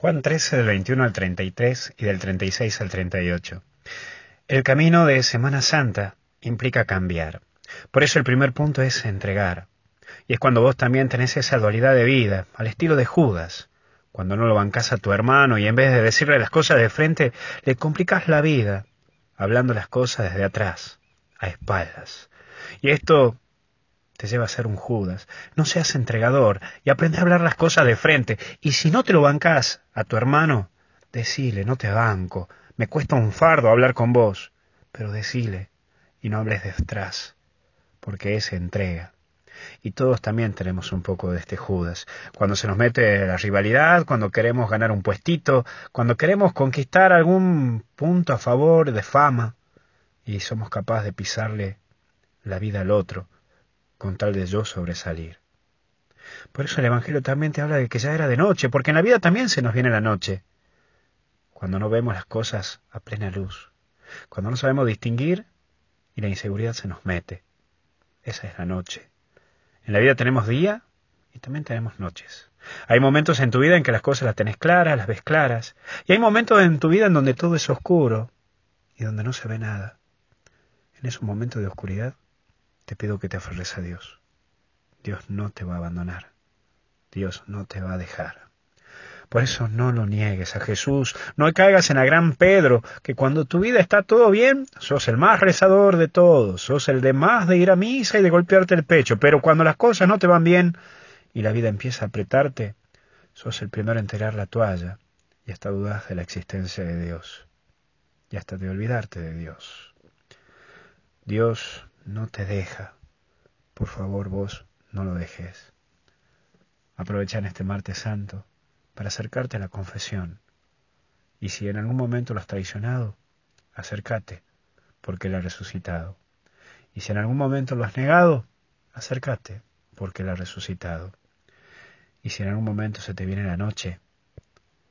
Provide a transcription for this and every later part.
Juan 13 del 21 al 33 y del 36 al 38. El camino de Semana Santa implica cambiar. Por eso el primer punto es entregar. Y es cuando vos también tenés esa dualidad de vida, al estilo de Judas. Cuando no lo bancás a tu hermano y en vez de decirle las cosas de frente, le complicás la vida, hablando las cosas desde atrás, a espaldas. Y esto te lleva a ser un Judas. No seas entregador y aprende a hablar las cosas de frente. Y si no te lo bancas a tu hermano, decile, no te banco. Me cuesta un fardo hablar con vos. Pero decile y no hables detrás, porque es entrega. Y todos también tenemos un poco de este Judas. Cuando se nos mete la rivalidad, cuando queremos ganar un puestito, cuando queremos conquistar algún punto a favor de fama, y somos capaces de pisarle la vida al otro con tal de yo sobresalir. Por eso el Evangelio también te habla de que ya era de noche, porque en la vida también se nos viene la noche, cuando no vemos las cosas a plena luz, cuando no sabemos distinguir y la inseguridad se nos mete. Esa es la noche. En la vida tenemos día y también tenemos noches. Hay momentos en tu vida en que las cosas las tenés claras, las ves claras, y hay momentos en tu vida en donde todo es oscuro y donde no se ve nada. En esos momentos de oscuridad te pido que te aferres a Dios. Dios no te va a abandonar. Dios no te va a dejar. Por eso no lo niegues a Jesús, no caigas en la gran Pedro, que cuando tu vida está todo bien, sos el más rezador de todos, sos el de más de ir a misa y de golpearte el pecho, pero cuando las cosas no te van bien y la vida empieza a apretarte, sos el primero en tirar la toalla y hasta dudas de la existencia de Dios y hasta de olvidarte de Dios. Dios no te deja. Por favor, vos no lo dejes. Aprovecha en este martes santo para acercarte a la confesión. Y si en algún momento lo has traicionado, acércate, porque Él ha resucitado. Y si en algún momento lo has negado, acércate, porque Él ha resucitado. Y si en algún momento se te viene la noche,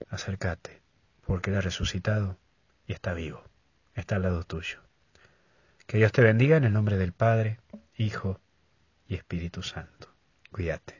acércate, porque Él ha resucitado y está vivo, está al lado tuyo. Que Dios te bendiga en el nombre del Padre, Hijo y Espíritu Santo. Cuídate.